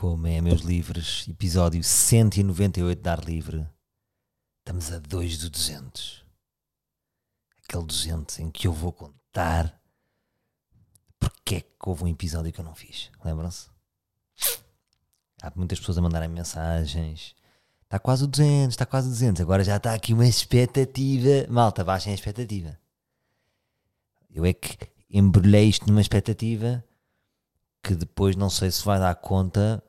Como é, meus livres? Episódio 198 de Ar Livre. Estamos a 2 do 200. Aquele 200 em que eu vou contar porque é que houve um episódio que eu não fiz. Lembram-se? Há muitas pessoas a mandarem mensagens. Está quase o 200, está quase o 200. Agora já está aqui uma expectativa. Malta, baixem a expectativa. Eu é que embrulhei isto numa expectativa que depois não sei se vai dar conta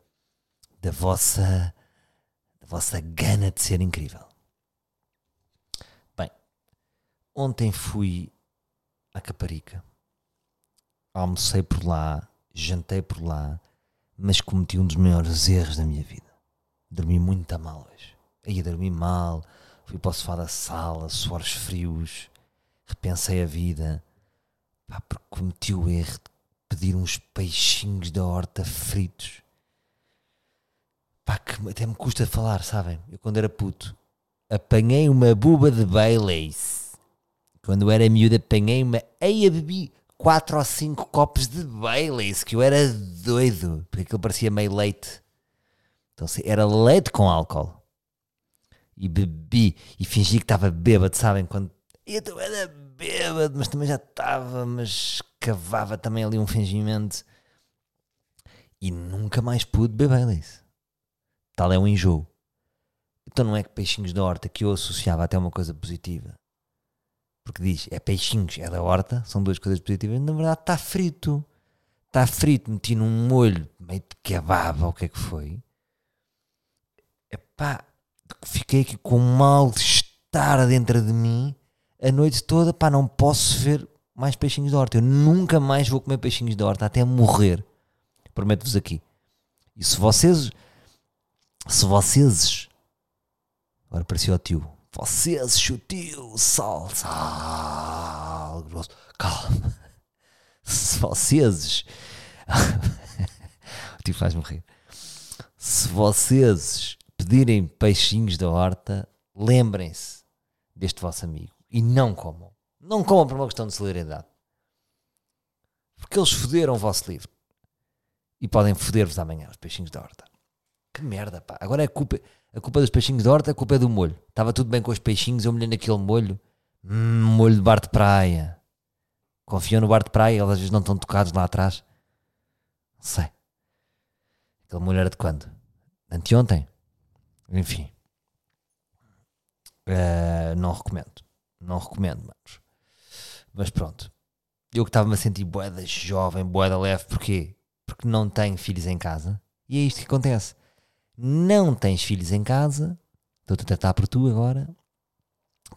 da vossa, da vossa gana de ser incrível. Bem, ontem fui à Caparica, almocei por lá, jantei por lá, mas cometi um dos maiores erros da minha vida. Dormi muito a mal hoje. Aí dormi mal, fui para o sofá da sala, suores frios, repensei a vida, pá, porque cometi o erro de pedir uns peixinhos da horta fritos. Pá, que até me custa falar, sabem? Eu quando era puto, apanhei uma buba de Baileys. Quando era miúdo, apanhei uma. A bebi 4 ou 5 copos de Baileys, que eu era doido, porque aquilo parecia meio leite. Então era leite com álcool. E bebi e fingi que estava bêbado, sabem? Quando eu também era bêbado, mas também já estava, mas cavava também ali um fingimento. E nunca mais pude beber Baileys. Tal é o enjoo. Então não é que peixinhos da horta que eu associava até uma coisa positiva. Porque diz, é peixinhos, é da horta, são duas coisas positivas. Na verdade está frito. Está frito, meti num molho meio de ou o que é que foi. Epá, fiquei aqui com um mal-estar dentro de mim a noite toda. Pá, não posso ver mais peixinhos da horta. Eu nunca mais vou comer peixinhos da horta até morrer. Prometo-vos aqui. E se vocês se vocês. Agora parecia o tio. Vocês, o tio, sal, sal, grosso. Calma. Se vocês. o tio faz-me rir. Se vocês pedirem peixinhos da horta, lembrem-se deste vosso amigo. E não comam. Não comam por uma questão de solidariedade. Porque eles foderam o vosso livro. E podem foder-vos amanhã, os peixinhos da horta. Que merda, pá. Agora é culpa, a culpa dos peixinhos de horta, a culpa é do molho. Estava tudo bem com os peixinhos, eu molhei naquele molho. Hum, molho de bar de praia. Confiam no bar de praia, eles às vezes não estão tocados lá atrás. Não sei. Aquele molho era de quando? Anteontem? Enfim. Uh, não recomendo. Não recomendo, mas, mas pronto. Eu que estava-me a sentir boeda jovem, boeda leve, porquê? Porque não tenho filhos em casa. E é isto que acontece não tens filhos em casa, estou-te a tratar por tu agora,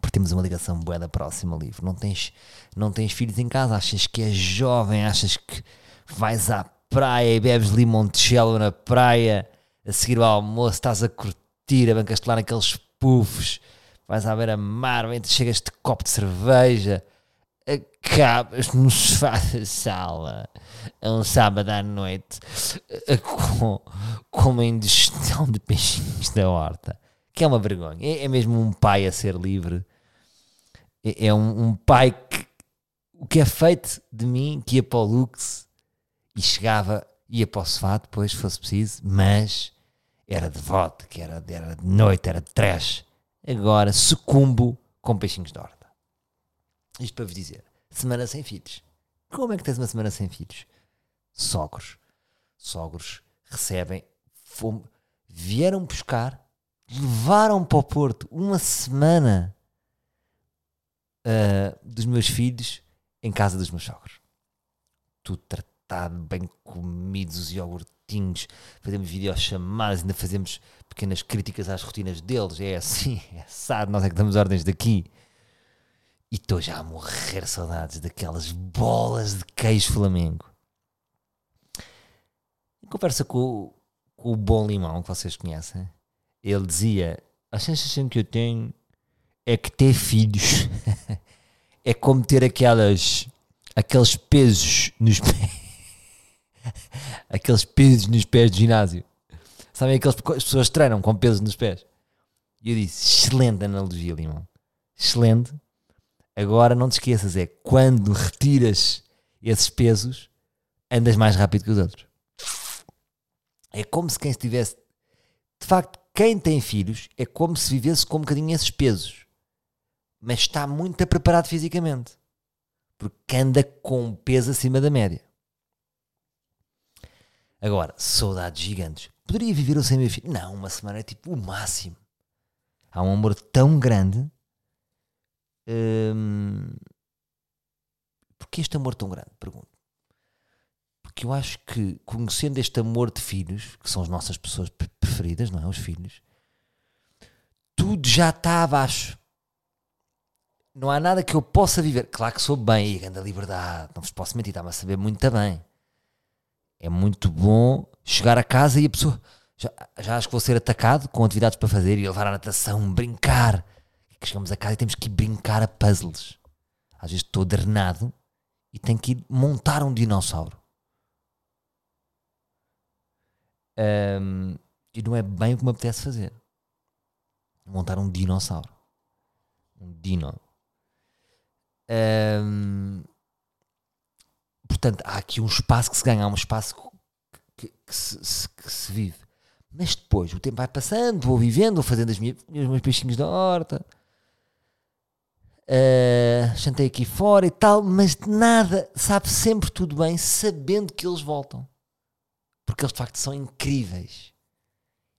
porque temos uma ligação boa da próxima livro. Não tens, não tens filhos em casa, achas que és jovem, achas que vais à praia e bebes limoncello na praia, a seguir ao almoço? Estás a curtir, a bancastelar naqueles puffs, vais à beira-mar, chegas de copo de cerveja, acabas no sofá da sala a um sábado à noite com, com uma indigestão de peixinhos da horta, que é uma vergonha. É, é mesmo um pai a ser livre. É, é um, um, pai que o que é feito de mim, que ia para o Lux e chegava, ia para o sofá depois, se fosse preciso, mas era de vodka, era, era de noite, era de trash. Agora sucumbo com peixinhos de horta. Isto para vos dizer, semana sem filhos. Como é que tens uma semana sem filhos? Sogros. Sogros recebem, fome, vieram buscar, levaram para o Porto uma semana uh, dos meus filhos em casa dos meus sogros. Tudo tratado, bem comidos, os iogurtinhos, fazemos videochamadas, ainda fazemos pequenas críticas às rotinas deles. É assim, é assado, nós é que damos ordens daqui. E estou já a morrer saudades daquelas bolas de queijo flamengo. Em conversa com, com, o bom limão que vocês conhecem, ele dizia: A sensação que eu tenho é que ter filhos é como ter aquelas aqueles pesos nos pés aqueles pesos nos pés do ginásio. Sabem aquelas as pessoas treinam com pesos nos pés? E eu disse excelente analogia Limão. Excelente Agora não te esqueças, é quando retiras esses pesos, andas mais rápido que os outros. É como se quem estivesse. De facto, quem tem filhos é como se vivesse com um bocadinho esses pesos. Mas está muito preparado fisicamente. Porque anda com um peso acima da média. Agora, saudades gigantes. Poderia viver sem meu filho? Não, uma semana é tipo o máximo. Há um amor tão grande. Hum, Porquê este amor tão grande? Pergunto. Porque eu acho que, conhecendo este amor de filhos, que são as nossas pessoas preferidas, não é? Os filhos, tudo já está abaixo. Não há nada que eu possa viver. Claro que sou bem e grande liberdade, não vos posso mentir, está-me a saber muito bem. É muito bom chegar a casa e a pessoa. Já, já acho que vou ser atacado com atividades para fazer e levar à natação, brincar. Que chegamos a casa e temos que ir brincar a puzzles. Às vezes estou drenado e tenho que ir montar um dinossauro. Um, e não é bem o que me apetece fazer. Montar um dinossauro. Um dino. Um, portanto, há aqui um espaço que se ganha, há um espaço que, que, se, que, se, vive. Mas depois o tempo vai passando, vou vivendo, vou fazendo as minhas, os meus peixinhos da horta, uh, aqui fora e tal, mas nada, sabe sempre tudo bem, sabendo que eles voltam. Porque eles de facto são incríveis.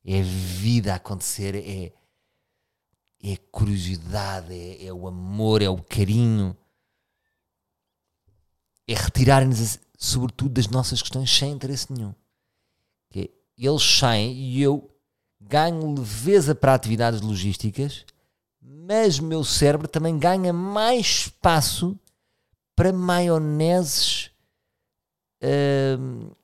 É a vida a acontecer, é, é a curiosidade, é, é o amor, é o carinho é retirarem-nos, sobretudo, das nossas questões sem interesse nenhum. Eles saem e eu ganho leveza para atividades logísticas, mas o meu cérebro também ganha mais espaço para maioneses. Uh,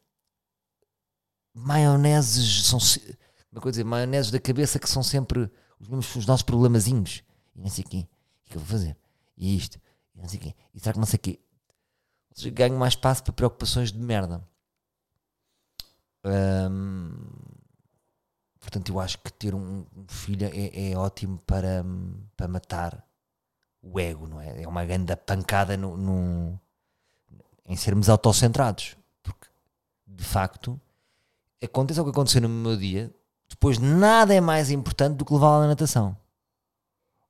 maioneses são é que eu dizer, maioneses da cabeça que são sempre os, mesmos, os nossos problemazinhos e não sei o quê, o que eu vou fazer? E isto, e não sei o quê, e será que não sei o quê? ganho mais espaço para preocupações de merda. Portanto, eu acho que ter um, filho é, é, ótimo para, para matar o ego, não é? É uma grande pancada no, no, em sermos autocentrados. Porque, de facto, aconteça o que aconteceu no meu dia, depois nada é mais importante do que levá-la na natação.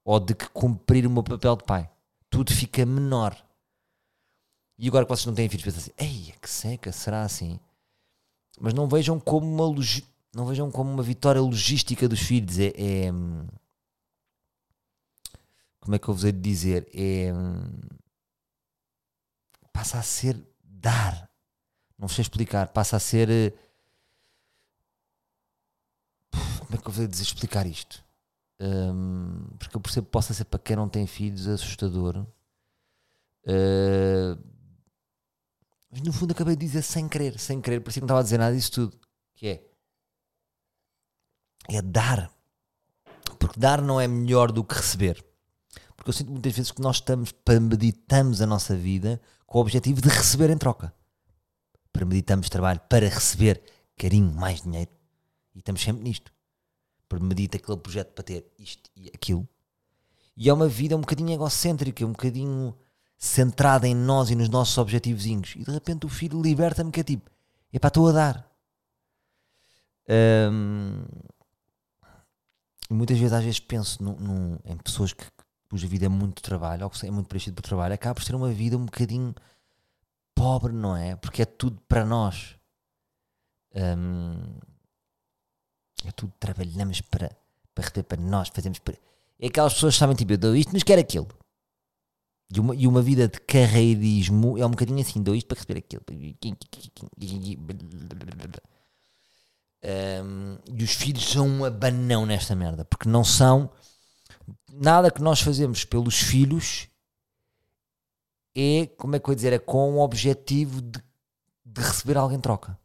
Ou de que cumprir o meu papel de pai. Tudo fica menor. E agora que vocês não têm filhos, pensam assim, ei, que seca, será assim? Mas não vejam como uma não vejam como uma vitória logística dos filhos. É, é como é que eu vos hei de dizer? É passa a ser dar. Não sei explicar. Passa a ser. Eh, como é que eu vos hei de explicar isto? Um, porque eu percebo que possa ser para quem não tem filhos assustador. Uh, mas no fundo acabei de dizer sem querer, sem querer, parecia que não estava a dizer nada disso tudo. Que é. É dar. Porque dar não é melhor do que receber. Porque eu sinto muitas vezes que nós estamos, premeditamos a nossa vida com o objetivo de receber em troca. Premeditamos trabalho para receber carinho, mais dinheiro. E estamos sempre nisto. Premedita aquele projeto para ter isto e aquilo. E é uma vida um bocadinho egocêntrica, um bocadinho centrada em nós e nos nossos objetivozinhos. E de repente o filho liberta-me que é tipo, é para estou a dar. Um, e muitas vezes, às vezes, penso em pessoas que, cuja vida é muito trabalho, ou que é muito preenchido por trabalho, acaba por ser uma vida um bocadinho pobre, não é? Porque é tudo para nós. Um, é tudo trabalhamos para, para receber para nós, fazemos para. É aquelas pessoas que sabem, tipo, eu dou isto, mas quero aquilo. E uma, e uma vida de carreirismo é um bocadinho assim, dou isto para receber aquilo. Um, e os filhos são um abanão nesta merda, porque não são nada que nós fazemos pelos filhos é, como é que eu ia dizer, é com o objetivo de, de receber algo em troca.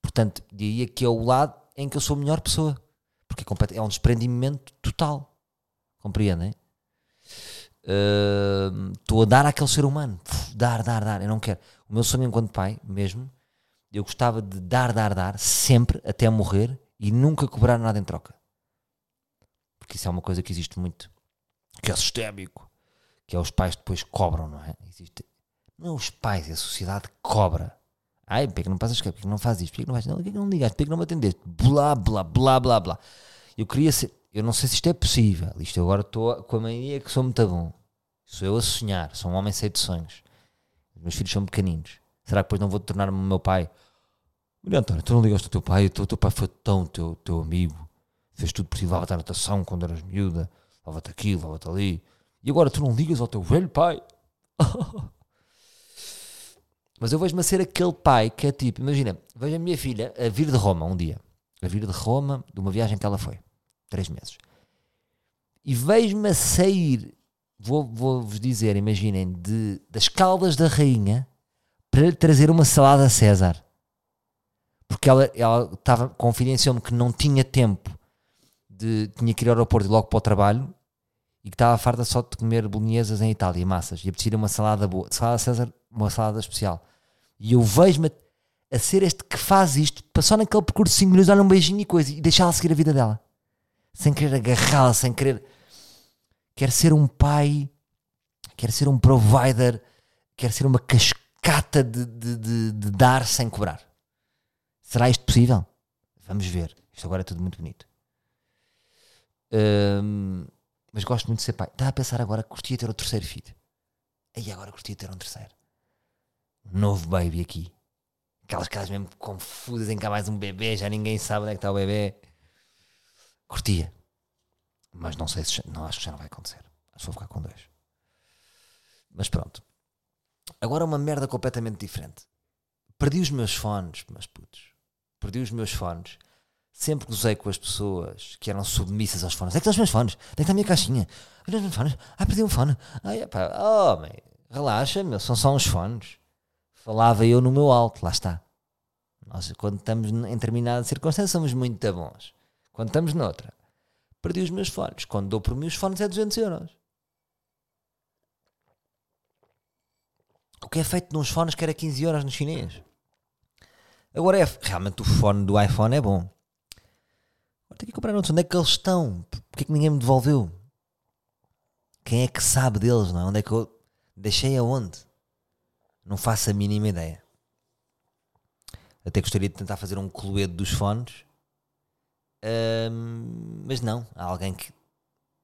Portanto, diria que é o lado em que eu sou a melhor pessoa, porque é, é um desprendimento total. Compreendem? estou uh, a dar àquele ser humano. dar, dar, dar. Eu não quero. O meu sonho enquanto pai, mesmo, eu gostava de dar, dar, dar, sempre, até morrer, e nunca cobrar nada em troca. Porque isso é uma coisa que existe muito, que é sistémico, que é os pais depois cobram, não é? Existe, não os pais, a sociedade cobra. Ai, porque não passas porque não faz isto? Porque não faz não, porque não ligaste? Porque não me atendeste? Blá, blá, blá, blá, blá. Eu queria ser, eu não sei se isto é possível. Isto agora estou com a mania que sou muito bom. Sou eu a sonhar, sou um homem cheio de sonhos. Os meus filhos são pequeninos. Será que depois não vou tornar-me meu pai? Olha, António, tu não ligaste ao teu pai? O teu, teu pai foi tão teu, teu amigo. Fez tudo por ti, levava-te à natação quando eras miúda. Levava-te aqui, levava-te ali. E agora tu não ligas ao teu velho pai? Mas eu vejo-me a ser aquele pai que é tipo, imagina, vejo a minha filha a vir de Roma um dia. A vir de Roma, de uma viagem que ela foi. Três meses. E vejo-me a sair, vou-vos vou dizer, imaginem, de, das caldas da rainha para lhe trazer uma salada a César. Porque ela, ela estava, confidenciou-me que não tinha tempo de, tinha que ir ao aeroporto e logo para o trabalho e que estava farta só de comer bolonhesas em Itália, massas, e apetecia uma salada boa, salada César, uma salada especial. E eu vejo-me a, ser este que faz isto, passou naquele percurso de 5 minutos, olha um beijinho e coisa, e deixá-la seguir a vida dela, sem querer agarrá-la, sem querer. Quer ser um pai, quer ser um provider, quer ser uma cascata de, de, de, de dar sem cobrar. Será isto possível? Vamos ver. Isto agora é tudo muito bonito. Hum, mas gosto muito de ser pai. Estava a pensar agora que curtia ter o terceiro filho. E agora curtia ter um terceiro. Um novo baby aqui. Aquelas casas mesmo confusas em que há mais um bebê, já ninguém sabe onde é que está o bebê. Curtia. Mas não sei se. Não, acho que já não vai acontecer. Acho que vou ficar com dois. Mas pronto. Agora uma merda completamente diferente. Perdi os meus fones, meus putos. Perdi os meus fones sempre gozei com as pessoas que eram submissas aos fones. É que estão os meus fones, tem que estar a minha caixinha. Olha os meus fones, ah, perdi um fone. Ai, pá, oh, relaxa, meu, são só uns fones. Falava eu no meu alto, lá está. Nós, quando estamos em determinada circunstância, somos muito bons. Quando estamos noutra, perdi os meus fones. Quando dou por mim, os fones é 200 euros. O que é feito nos fones que era 15 euros no chinês. Agora é realmente o fone do iPhone é bom tenho que comprar outros. Onde é que eles estão? Porquê é que ninguém me devolveu? Quem é que sabe deles? Não é? Onde é que eu deixei aonde? Não faço a mínima ideia. Até gostaria de tentar fazer um cluedo dos fones. Um, mas não, há alguém que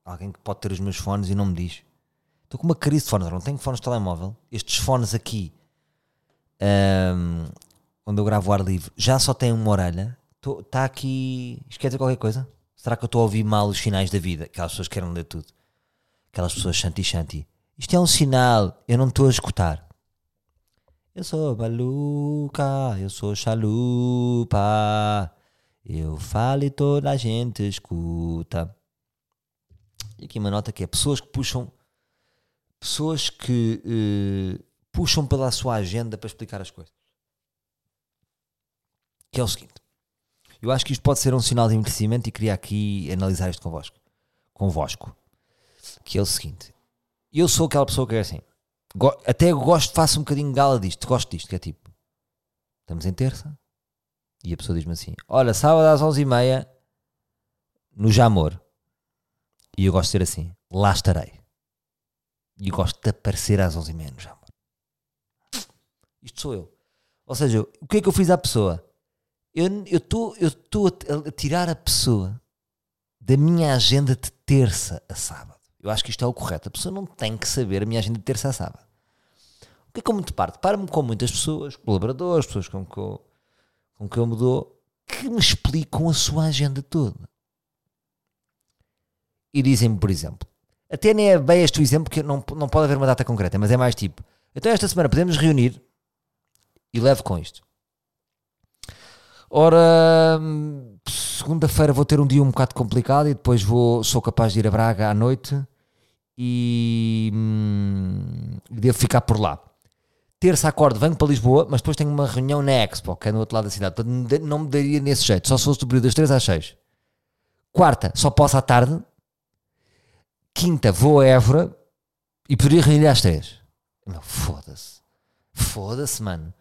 alguém que pode ter os meus fones e não me diz. Estou com uma crise de fones, não tenho fones de telemóvel. Estes fones aqui, um, onde eu gravo o ar livre, já só têm uma orelha Está aqui. Isto quer dizer qualquer coisa? Será que eu estou a ouvir mal os sinais da vida? Aquelas pessoas que querem ler tudo. Aquelas pessoas shanti shanti. Isto é um sinal. Eu não estou a escutar. Eu sou maluca, eu sou chalupa. Eu falo e toda a gente escuta. E aqui uma nota que é pessoas que puxam. Pessoas que uh, puxam pela sua agenda para explicar as coisas. Que é o seguinte eu acho que isto pode ser um sinal de envelhecimento e queria aqui analisar isto convosco. Convosco. Que é o seguinte. Eu sou aquela pessoa que é assim. Até gosto, faço um bocadinho gala disto. Gosto disto, que é tipo. Estamos em terça. E a pessoa diz-me assim: Olha, sábado às 11h30 no Jamor. E eu gosto de ser assim: Lá estarei. E eu gosto de aparecer às 11h30 no Jamor. Isto sou eu. Ou seja, o que é que eu fiz à pessoa? eu estou eu tô a tirar a pessoa da minha agenda de terça a sábado. Eu acho que isto é o correto. A pessoa não tem que saber a minha agenda de terça a sábado. O que é que eu muito parte? Para-me com muitas pessoas, colaboradores, pessoas com que eu, com que eu me dou, que me explicam a sua agenda toda. E dizem-me, por exemplo, até nem é bem este o exemplo, porque não, não pode haver uma data concreta, mas é mais tipo, então esta semana podemos reunir e levo com isto. Ora, segunda-feira vou ter um dia um bocado complicado e depois vou, sou capaz de ir a Braga à noite e hum, devo ficar por lá. Terça acordo, venho para Lisboa, mas depois tenho uma reunião na Expo, que é no outro lado da cidade. Portanto, não me daria nesse jeito, só se fosse das 3 às 6. Quarta, só posso à tarde. Quinta, vou a Évora e poderia reunir às 3. Foda-se. Foda-se, mano.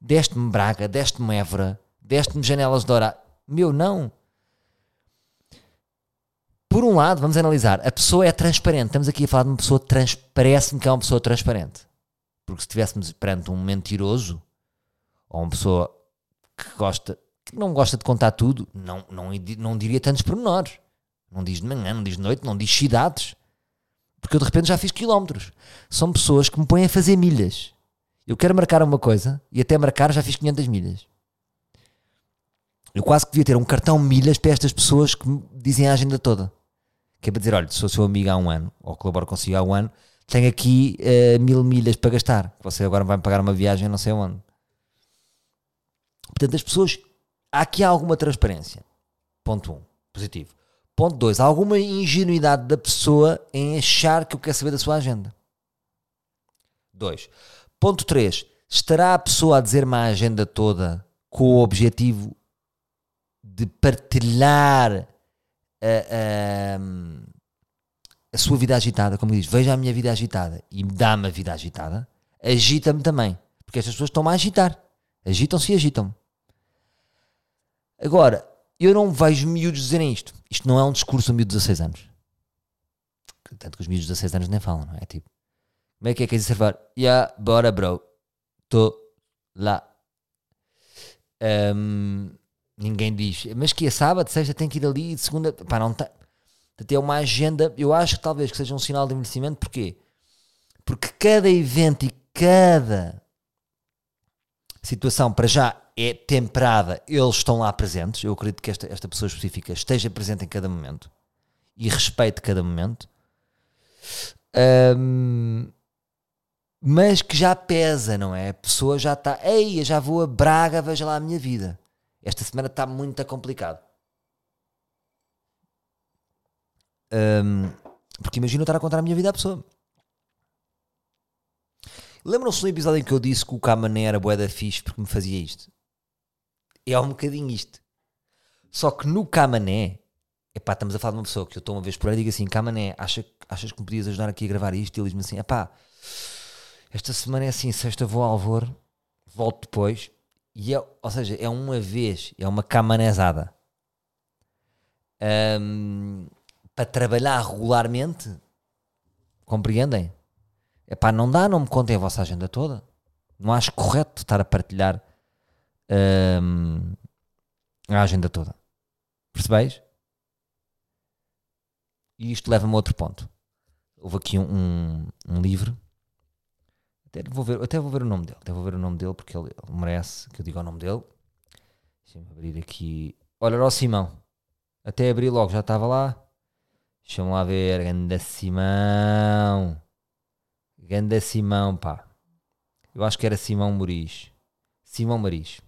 Deste-me Braga, deste-me Évora deste-me janelas de hora. Meu, não. Por um lado, vamos analisar, a pessoa é transparente. Estamos aqui a falar de uma pessoa transparente, parece-me que é uma pessoa transparente. Porque se estivéssemos perante um mentiroso, ou uma pessoa que gosta, que não gosta de contar tudo, não, não, não diria tantos pormenores. Não diz de manhã, não diz de noite, não diz cidades. Porque eu de repente já fiz quilómetros. São pessoas que me põem a fazer milhas. Eu quero marcar uma coisa e até marcar já fiz 500 milhas. Eu quase que devia ter um cartão milhas para estas pessoas que me dizem a agenda toda. Que é para dizer: olha, sou seu amigo há um ano, ou colaboro consigo há um ano, tenho aqui uh, mil milhas para gastar. Você agora vai me pagar uma viagem não sei onde. Portanto, as pessoas. Há aqui alguma transparência. Ponto 1. Um, positivo. Ponto 2. Alguma ingenuidade da pessoa em achar que eu quero saber da sua agenda. 2. Ponto 3. Estará a pessoa a dizer-me a agenda toda com o objetivo de partilhar a, a, a, sua vida agitada, como diz, veja a minha vida agitada e dá-me a vida agitada, agita-me também, porque estas pessoas estão-me a agitar, agitam-se e agitam-me. Agora, eu não vejo miúdos dizerem isto. Isto não é um discurso a miúdo de 16 anos. Tanto que os miúdos de 16 anos nem falam, não é? Tipo, como é que é que é observar? Yeah, bora, bro. Estou lá. Um, Ninguém diz, mas que é sábado, sexta tem que ir ali, de segunda, pá, não. Até uma agenda, eu acho que talvez que seja um sinal de envelhecimento, porquê? Porque cada evento e cada situação, para já, é temperada, eles estão lá presentes. Eu acredito que esta, esta pessoa específica esteja presente em cada momento e respeite cada momento. Um, mas que já pesa, não é? A pessoa já está, ei, já vou a Braga, veja lá a minha vida. Esta semana está muito complicado. Um, porque imagino estar a contar a minha vida à pessoa. Lembram-se do episódio em que eu disse que o Camané era bué da fixe porque me fazia isto? É um bocadinho isto. Só que no Camané, epá, estamos a falar de uma pessoa que eu estou uma vez por aí e digo assim: Camané, acha, achas que me podias ajudar aqui a gravar isto? E ele diz-me assim: epá, esta semana é assim, sexta vou ao Alvor, volto depois e é, ou seja, é uma vez, é uma camanezada. Um, para trabalhar regularmente, compreendem? É pá, não dá, não me contem a vossa agenda toda. Não acho correto estar a partilhar um, a agenda toda. Percebeis? E isto leva-me a outro ponto. Houve aqui um, um, um livro até vou, ver, até vou ver o nome dele. Até vou ver o nome dele porque ele, ele merece que eu diga o nome dele. Deixa-me abrir aqui. Olha, era o Simão. Até abri logo, já estava lá. Deixa-me lá ver. Ganda Simão. Ganda Simão, pá. Eu acho que era Simão Moris. Simão Maris.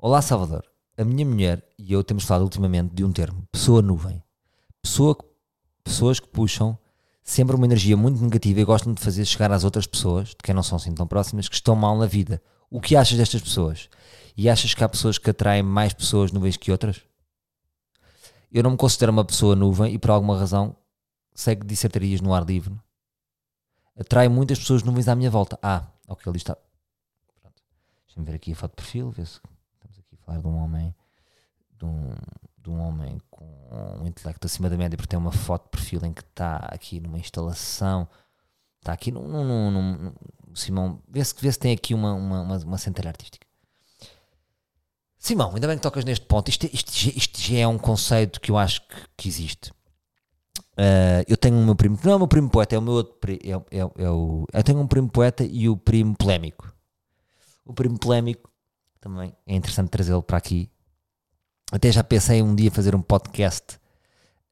Olá, Salvador. A minha mulher e eu temos falado ultimamente de um termo, pessoa nuvem. Pessoa, pessoas que puxam sempre uma energia muito negativa e gostam de fazer chegar às outras pessoas, de quem não são assim tão próximas, que estão mal na vida. O que achas destas pessoas? E achas que há pessoas que atraem mais pessoas nuvens que outras? Eu não me considero uma pessoa nuvem e por alguma razão sei que dissertarias no ar livre. Atrai muitas pessoas nuvens à minha volta. Ah, ok, ali está. Deixa-me ver aqui a foto de perfil, ver se falar de um homem de um, de um homem com um intelecto acima da média, porque tem uma foto de perfil em que está aqui numa instalação, está aqui num. num, num, num Simão, vê-se vê tem aqui uma, uma, uma, uma centelha artística. Simão, ainda bem que tocas neste ponto. Isto, isto, isto já é um conceito que eu acho que, que existe. Uh, eu tenho o meu primo, não é o meu primo poeta, é o meu outro é, é, é o, eu tenho um primo poeta e o primo polémico. O primo polémico também é interessante trazê-lo para aqui, até já pensei um dia fazer um podcast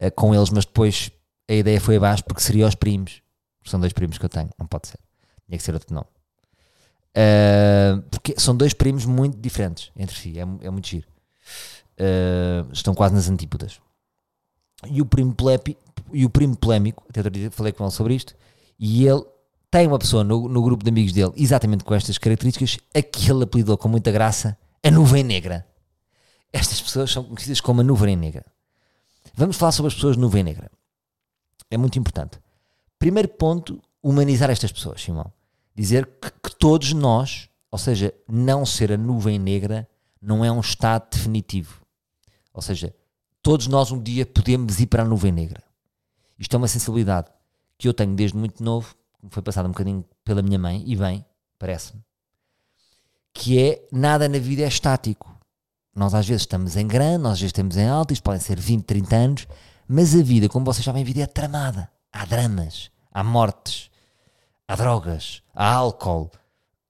uh, com eles, mas depois a ideia foi abaixo porque seria os primos. São dois primos que eu tenho, não pode ser. Tinha que ser outro nome. Uh, porque são dois primos muito diferentes entre si, é, é muito giro. Uh, estão quase nas antípodas. E o primo, plepi, e o primo polémico, até outro dia falei com ele sobre isto, e ele tem uma pessoa no, no grupo de amigos dele exatamente com estas características, a que ele apelidou com muita graça a nuvem negra. Estas pessoas são conhecidas como a nuvem negra. Vamos falar sobre as pessoas nuvem negra. É muito importante. Primeiro ponto, humanizar estas pessoas, Simão. Dizer que, que todos nós, ou seja, não ser a nuvem negra, não é um estado definitivo. Ou seja, todos nós um dia podemos ir para a nuvem negra. Isto é uma sensibilidade que eu tenho desde muito novo, foi passada um bocadinho pela minha mãe, e bem, parece-me. que é nada na vida é estático. Nós às vezes estamos em grande, nós às vezes estamos em alto, isto podem ser 20, 30 anos, mas a vida, como vocês sabem, a vida é tramada. Há dramas, há mortes, há drogas, há álcool,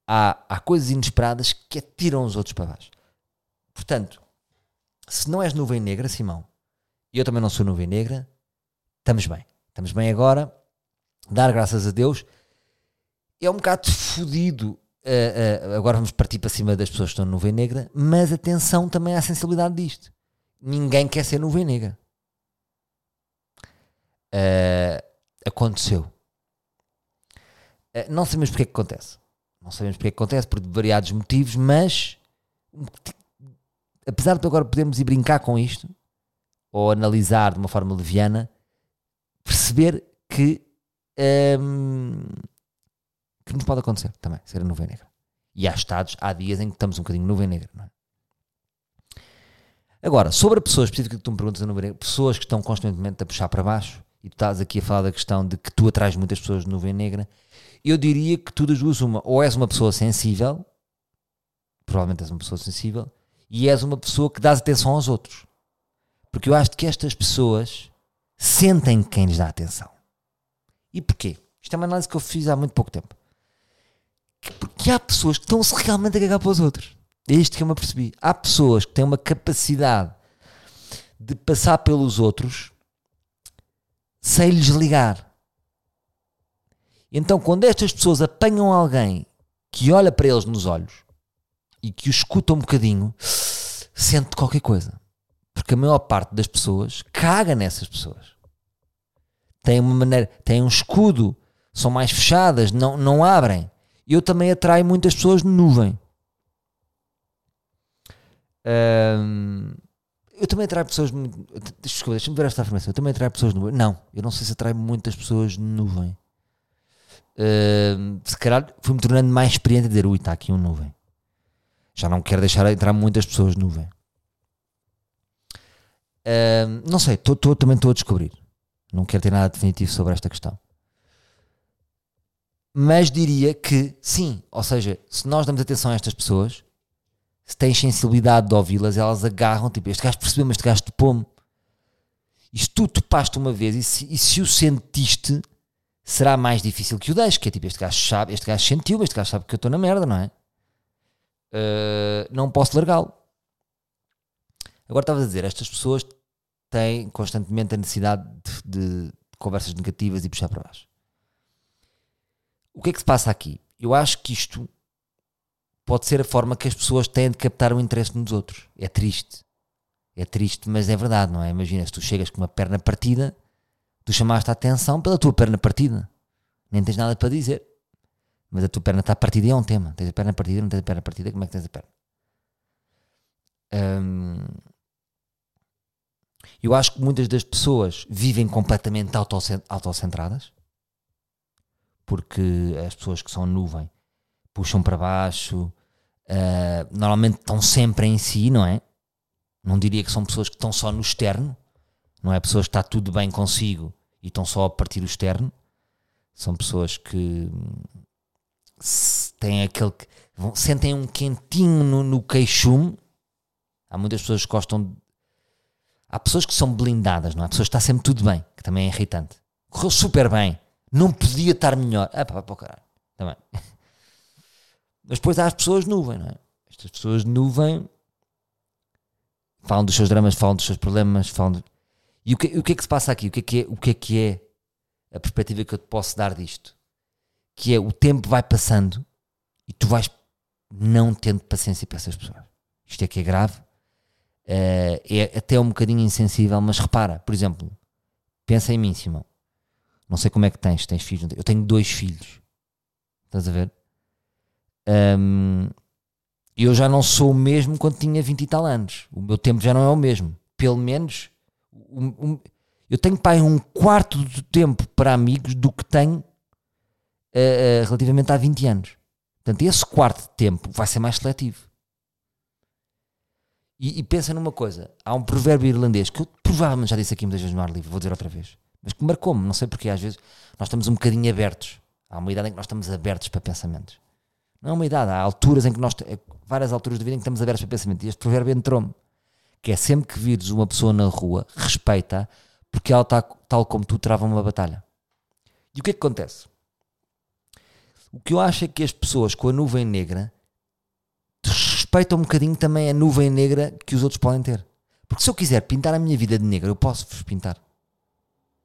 há, há coisas inesperadas que atiram os outros para baixo. Portanto, se não és nuvem negra, Simão, e eu também não sou nuvem negra, estamos bem. Estamos bem agora, dar graças a Deus. É um bocado fodido. Uh, uh, agora vamos partir para cima das pessoas que estão na nuvem negra, mas atenção também à sensibilidade disto. Ninguém quer ser nuvem negra. Uh, aconteceu. não sabemos porque é que acontece. Não sabemos porque é que acontece, por variados motivos, mas apesar de agora podermos ir brincar com isto, ou analisar de uma forma leviana, perceber que, hum, que nos pode acontecer também, ser a nuvem negra. E há estados, há dias em que estamos um bocadinho nuvem negra, não é? Agora, sobre a pessoa específica que tu me perguntas a nuvem negra, pessoas que estão constantemente a puxar para baixo, e tu estás aqui a falar da questão de que tu atrás muitas pessoas de nuvem negra, eu diria que tu das duas uma, ou és uma pessoa sensível, provavelmente és uma pessoa sensível, e és uma pessoa que dás atenção aos outros. Porque eu acho que estas pessoas sentem quem lhes dá atenção. E porquê? Isto é uma análise que eu fiz há muito pouco tempo. Porque há pessoas que estão-se realmente a cagar para os outros. É isto que eu me apercebi. Há pessoas que têm uma capacidade de passar pelos outros sem lhes ligar. Então, quando estas pessoas apanham alguém que olha para eles nos olhos e que o escuta um bocadinho, sente qualquer coisa. Porque a maior parte das pessoas caga nessas pessoas. Tem uma maneira, tem um escudo, são mais fechadas, não, não abrem. Eu também atraio muitas pessoas de nuvem. eu também atraio pessoas. Desculpa, deixa-me ver esta afirmação. Eu também atraio pessoas de nuvem. Não, eu não sei se atraio muitas pessoas de nuvem. Se calhar fui-me tornando mais experiente a dizer: ui, está aqui um nuvem. Já não quero deixar entrar muitas pessoas de nuvem não sei, tô, tô, também estou a descobrir. Não quero ter nada definitivo sobre esta questão. Mas diria que sim, ou seja, se nós damos atenção a estas pessoas, se tens sensibilidade de ouvi-las, elas agarram, tipo, este gajo percebeu, mas este gajo topou-me. E se tu topaste uma vez e se, e se o sentiste, será mais difícil que o deixes, que é tipo, este gajo sabe, este gajo sentiu, este gajo sabe que eu estou na merda, não é? Uh, não posso largá-lo. Agora estavas a dizer, estas pessoas têm constantemente a necessidade de, de, conversas negativas e puxar para baixo. O que é que se passa aqui? Eu acho que isto pode ser a forma que as pessoas têm de captar o interesse nos outros. É triste. É triste, mas é verdade, não é? Imagina, se tu chegas com uma perna partida, tu chamaste a atenção pela tua perna partida. Nem tens nada para dizer. Mas a tua perna está partida e é um tema. Tens a perna partida, não tens a perna partida, como é que tens a perna? Hum, eu acho que muitas das pessoas vivem completamente autocentradas, porque as pessoas que são nuvem puxam para baixo, uh, normalmente estão sempre em si, não é? Não diria que são pessoas que estão só no externo, não é pessoas que está tudo bem consigo e estão só a partir do externo. São pessoas que têm aquele que sentem um quentinho no, no queixume. Há muitas pessoas que gostam Há pessoas que são blindadas, não? Há pessoas que está sempre tudo bem, que também é irritante. Correu super bem, não podia estar melhor. Ah, pá, pá, caralho. Também. Mas depois há as pessoas nuvem, não é? Estas pessoas nuvem falam dos seus dramas, falam dos seus problemas, falam. E o que, o que é que se passa aqui? O que é que é, o que é que é a perspectiva que eu te posso dar disto? Que é o tempo vai passando e tu vais não tendo paciência para essas pessoas. Isto é que é grave Uh, é até um bocadinho insensível, mas repara, por exemplo, pensa em mim, Simão. Não sei como é que tens, tens filhos. Eu tenho dois filhos. Estás a ver? Um, eu já não sou o mesmo quando tinha 20 e tal anos. O meu tempo já não é o mesmo. Pelo menos, um, um, eu tenho pai um quarto do tempo para amigos do que tenho uh, uh, relativamente há 20 anos. Portanto, esse quarto de tempo vai ser mais seletivo. E, e, pensa numa coisa: há um provérbio irlandês que eu provavelmente já disse aqui muitas vezes no ar livre, vou dizer outra vez, mas que marcou-me, não sei porque, às vezes nós estamos um bocadinho abertos. Há uma idade em que nós estamos abertos para pensamentos. Não é uma idade, há alturas em que nós, é várias alturas da vida em que estamos abertos para pensamento. E este provérbio entrou-me, que é sempre que vires uma pessoa na rua, respeita, porque ela está, tal como tu, trava uma batalha. E o que é que acontece? O que eu acho é que as pessoas com a nuvem negra respeitam um bocadinho também a nuvem negra que os outros podem ter. Porque se eu quiser pintar a minha vida de negra, eu posso vos pintar.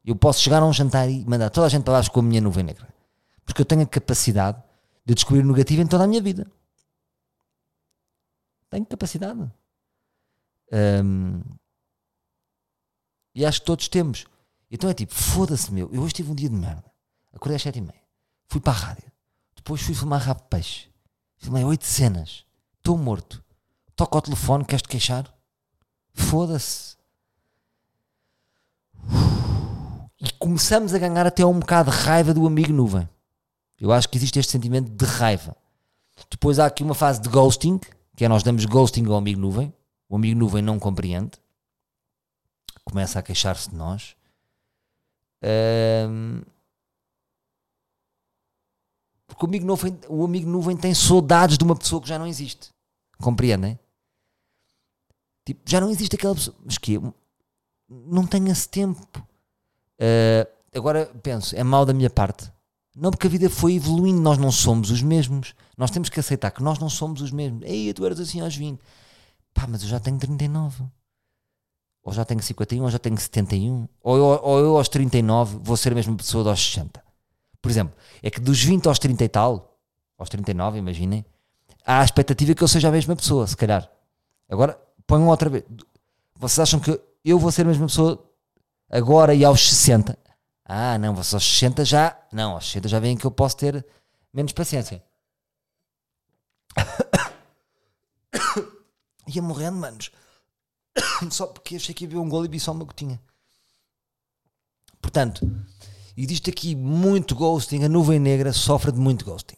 Eu posso chegar a um jantar e mandar toda a gente para baixo com a minha nuvem negra. Porque eu tenho a capacidade de descobrir o negativo em toda a minha vida. Tenho capacidade. Um, e acho que todos temos. Então é tipo, foda-se meu, eu hoje tive um dia de merda. Acordei às sete e meia. Fui para a rádio. Depois fui filmar rabo peixe. Filmei oito cenas. Estou morto. Toca ao telefone, queres-te queixar? Foda-se. E começamos a ganhar até um bocado de raiva do amigo nuvem. Eu acho que existe este sentimento de raiva. Depois há aqui uma fase de ghosting, que é nós damos ghosting ao amigo nuvem. O amigo nuvem não compreende. Começa a queixar-se de nós. Um, porque o amigo, nuvem, o amigo nuvem tem saudades de uma pessoa que já não existe. Compreendem? Tipo, já não existe aquela pessoa. Mas que Não tenho esse tempo. Uh, agora penso, é mal da minha parte. Não, porque a vida foi evoluindo, nós não somos os mesmos. Nós temos que aceitar que nós não somos os mesmos. Ei, tu eras assim aos 20. Pá, mas eu já tenho 39. Ou já tenho 51, ou já tenho 71. Ou eu, ou eu aos 39 vou ser a mesma pessoa aos 60. Por exemplo, é que dos 20 aos 30 e tal, aos 39, imaginem, há a expectativa que eu seja a mesma pessoa, se calhar. Agora, ponham outra vez. Vocês acham que eu vou ser a mesma pessoa agora e aos 60? Ah, não, vocês aos 60 já. Não, aos 60 já veem que eu posso ter menos paciência. Ia morrendo, manos. Só porque achei que ia ver um gol e vi só uma gotinha. Portanto, existe aqui muito ghosting. A nuvem negra sofre de muito ghosting.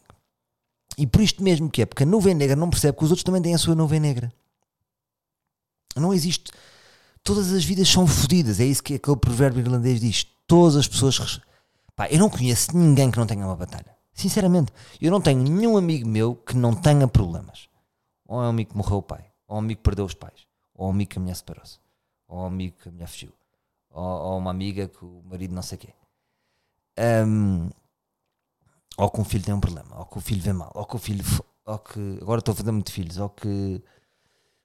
E por isto mesmo que é, porque a nuvem negra não percebe que os outros também têm a sua nuvem negra. Não existe. Todas as vidas são fodidas. É isso que aquele provérbio irlandês diz. Todas as pessoas. Pá, eu não conheço ninguém que não tenha uma batalha. Sinceramente, eu não tenho nenhum amigo meu que não tenha problemas. Ou é um amigo que morreu o pai, ou é um amigo que perdeu os pais, ou é um amigo que a mulher separou-se, ou é um amigo que a mulher fugiu, ou, ou uma amiga que o marido não sei o quê. Um, ou que um filho tem um problema, ou que o filho vê mal, ou que o filho. Ou que, agora estou a fazer muito filhos, ou que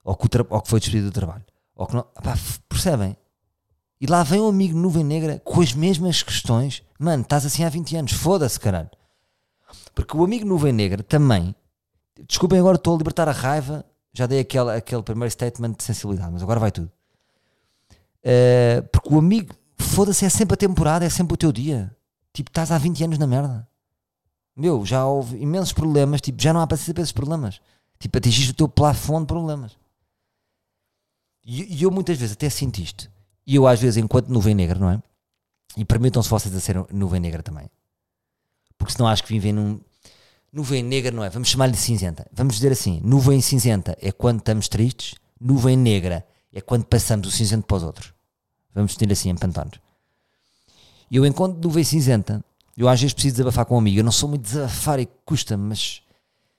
ou que, o ou que foi despedido do trabalho, ou que não, percebem? E lá vem um amigo nuvem negra com as mesmas questões. Mano, estás assim há 20 anos, foda-se, caralho. Porque o amigo nuvem negra também, desculpem agora, estou a libertar a raiva, já dei aquele, aquele primeiro statement de sensibilidade, mas agora vai tudo. Uh, porque o amigo, foda-se, é sempre a temporada, é sempre o teu dia. Tipo, estás há 20 anos na merda. Meu, já houve imensos problemas, tipo, já não há paciência para esses problemas. Tipo, atingiste o teu plafond de problemas. E, eu muitas vezes até sinto isto. E eu às vezes, enquanto nuvem negra, não é? E permitam-se vocês a ser nuvem negra também. Porque senão acho que vivem num. Nuvem negra não é? Vamos chamar-lhe cinzenta. Vamos dizer assim: nuvem cinzenta é quando estamos tristes, nuvem negra é quando passamos o cinzento para os outros. Vamos dizer assim, empantados. E eu, enquanto nuvem cinzenta, eu às vezes preciso desabafar com um amigo. Eu não sou muito desabafar e custa-me, mas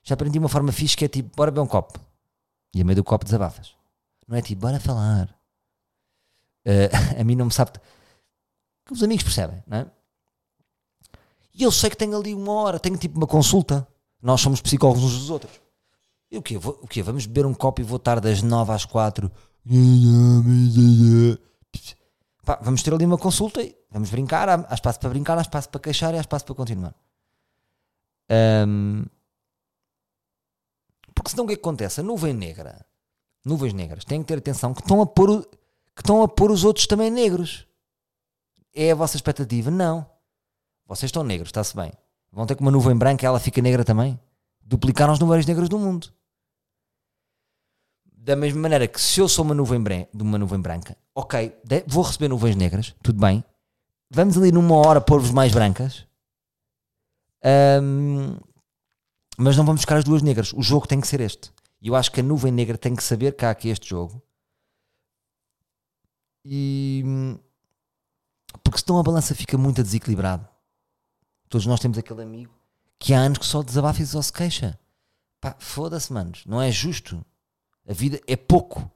já aprendi uma forma fixe que é tipo: bora beber um copo. E a meio do copo desabafas. Não é tipo, bora falar. Uh, a mim não me sabe. Que os amigos percebem, não é? E eu sei que tenho ali uma hora, tenho tipo uma consulta. Nós somos psicólogos uns dos outros. E o quê? Vou, o quê? Vamos beber um copo e vou estar das 9 às 4. Pá, vamos ter ali uma consulta e vamos brincar. Há, há, espaço para brincar, há espaço para queixar e há espaço para continuar. Um, porque senão o que, é que acontece? A nuvem negra nuvens negras, têm que ter atenção que estão a pôr, que estão a pôr os outros também negros. É a vossa expectativa? Não. Vocês estão negros, está-se bem. Vão ter que uma nuvem branca ela fica negra também? Duplicaram as nuvens negras do mundo. Da mesma maneira que se eu sou uma nuvem, de uma nuvem branca, ok, vou receber nuvens negras, tudo bem. Vamos ali numa hora pôr-vos mais brancas. Um, mas não vamos buscar as duas negras. O jogo tem que ser este. E eu acho que a nuvem negra tem que saber que há aqui este jogo. E porque senão a balança fica muito desequilibrada. Todos nós temos aquele amigo que há anos que só desabafa e só se queixa. Pá, foda-se, manos. Não é justo. A vida é pouco.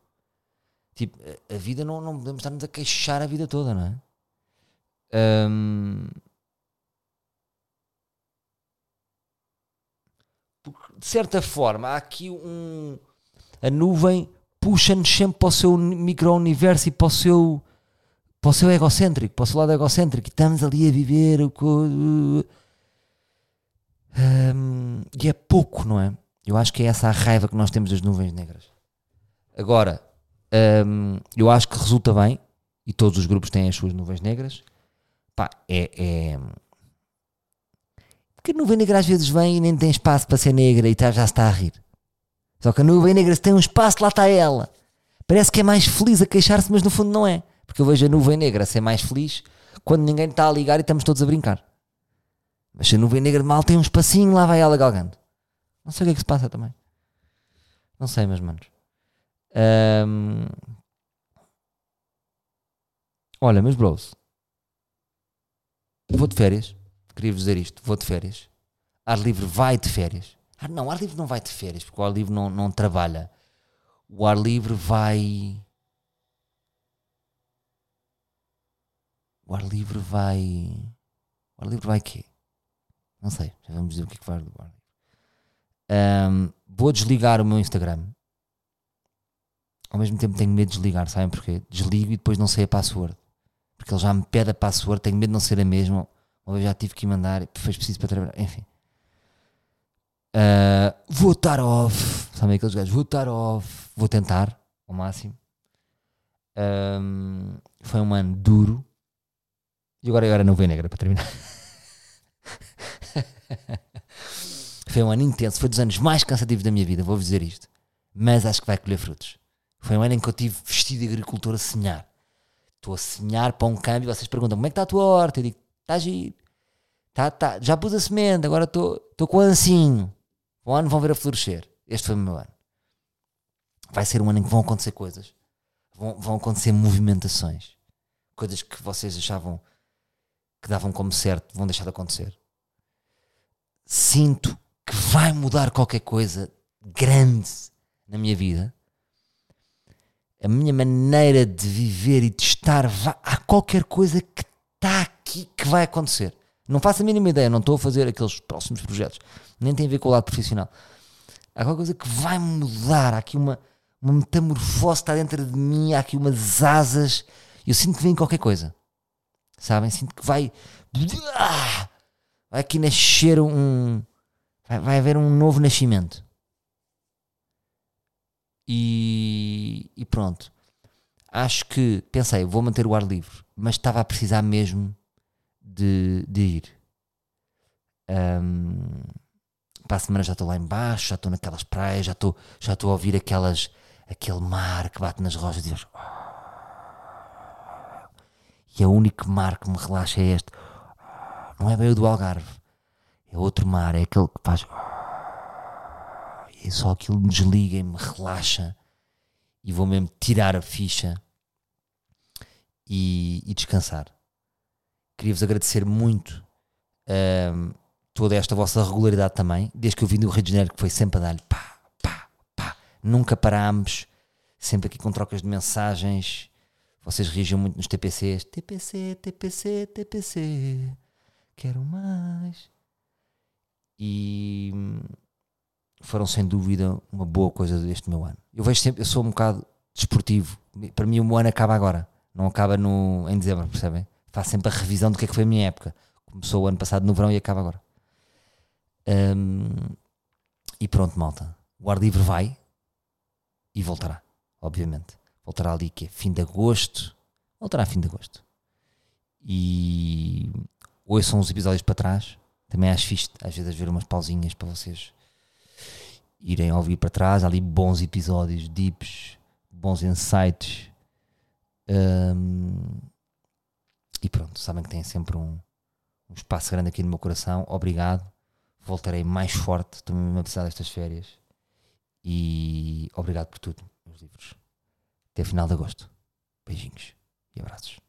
Tipo, a, vida não, não podemos estar-nos a queixar a vida toda, não é? Hum, porque, de certa forma, há aqui um. A nuvem puxa-nos sempre para o seu micro-universo e para o seu. Para o seu egocêntrico, para o seu lado egocêntrico. Estamos ali a viver. o co- Hum, e é pouco, não é? Eu acho que é essa a raiva que nós temos das nuvens negras. Agora, hum, eu acho que resulta bem, e todos os grupos têm as suas nuvens negras. Pá, é. é... Porque a nuvem negra às vezes vem e nem tem espaço para ser negra e tá- já se está a rir. Só que a nuvem negra, se tem um espaço, lá está ela. Parece que é mais feliz a queixar-se, mas no fundo não é. Porque eu vejo a nuvem negra ser mais feliz quando ninguém está a ligar e estamos todos a brincar. Mas se a nuvem negra mal tem um espacinho, lá vai ela galgando. Não sei o que é que se passa também. Não sei, meus manos. Ahm, Olha, meus bros. Vou de férias. Queria-vos dizer isto. Vou de férias. Ar livre vai de férias. Ah, não, ar livre não vai de férias, porque o ar livre não, não trabalha. O ar livre vai. O ar livre vai. O ar livre vai quê? Não sei. Já vamos dizer o que é que livre. Ahm, vou desligar o meu Instagram. Ao mesmo tempo tenho medo de desligar, sabem porquê? Desligo e depois não sei a password. Porque ele já me pede a password, tenho medo de não ser a mesma. Uma vez já tive que mandar, fez preciso para trabalhar. Enfim. Ah, vou estar off. Sabem aqueles gajos? Vou estar off. Vou tentar, ao máximo. Ahm, foi um ano duro. E agora, agora não vem negra para terminar. foi um ano intenso. Foi dos anos mais cansativos da minha vida, vou-vos dizer isto. Mas acho que vai colher frutos. Foi um ano em que eu tive vestido de agricultor a sonhar. Estou a sonhar para um câmbio. Vocês perguntam como é que está a tua horta? Eu digo, está giro. Tá, tá. Já pus a semente, agora estou com o ancinho. O ano vão ver a florescer. Este foi o meu ano. Vai ser um ano em que vão acontecer coisas. Vão, vão acontecer movimentações. Coisas que vocês achavam que davam como certo vão deixar de acontecer. Sinto que vai mudar qualquer coisa grande na minha vida. A minha maneira de viver e de estar. há qualquer coisa que está aqui que vai acontecer. Não faço a mínima ideia, não estou a fazer aqueles próximos projetos. Nem tem a ver com o lado profissional. Há qualquer coisa que vai mudar. Há aqui uma, uma metamorfose está dentro de mim. Há aqui umas asas. Eu sinto que vem qualquer coisa. Sabem? Sinto que vai. Vai aqui nascer um. Vai, vai haver um novo nascimento. E, e pronto. Acho que. Pensei, vou manter o ar livre. Mas estava a precisar mesmo de, de ir. Ahm, para a semana já estou lá embaixo, já estou naquelas praias, já estou, já estou a ouvir aquelas, aquele mar que bate nas rochas e Deus. E é o único mar que me relaxa é este. Não é bem o do Algarve. É outro mar, é aquele que faz. E só aquilo me desliga e me relaxa. E vou mesmo tirar a ficha e, e descansar. Queria-vos agradecer muito ahm, toda esta vossa regularidade também, desde que eu vim do Rio de Janeiro, que foi sempre a dar-lhe pá, pá, pá. Nunca parámos, sempre aqui com trocas de mensagens. Vocês reagiam muito nos TPCs. TPC, TPC, TPC. Quero mais. E hum, foram sem dúvida uma boa coisa deste meu ano. Eu vejo sempre, eu sou um bocado desportivo. Para mim o meu ano acaba agora, não acaba no, em dezembro, percebem? Faço sempre a revisão do que é que foi a minha época. Começou o ano passado no verão e acaba agora. Hum, e pronto, malta. O ar livre vai e voltará, obviamente. Voltará ali que é fim de agosto. Voltará fim de agosto. E ouçam os episódios para trás. Também acho fixe, às vezes, ver umas pausinhas para vocês irem ouvir para trás. Há ali bons episódios, deeps, bons insights. Hum, e pronto, sabem que têm sempre um, um espaço grande aqui no meu coração. Obrigado. Voltarei mais forte. Estou mesmo a precisar destas férias. E obrigado por tudo, meus livros. Até final de agosto. Beijinhos e abraços.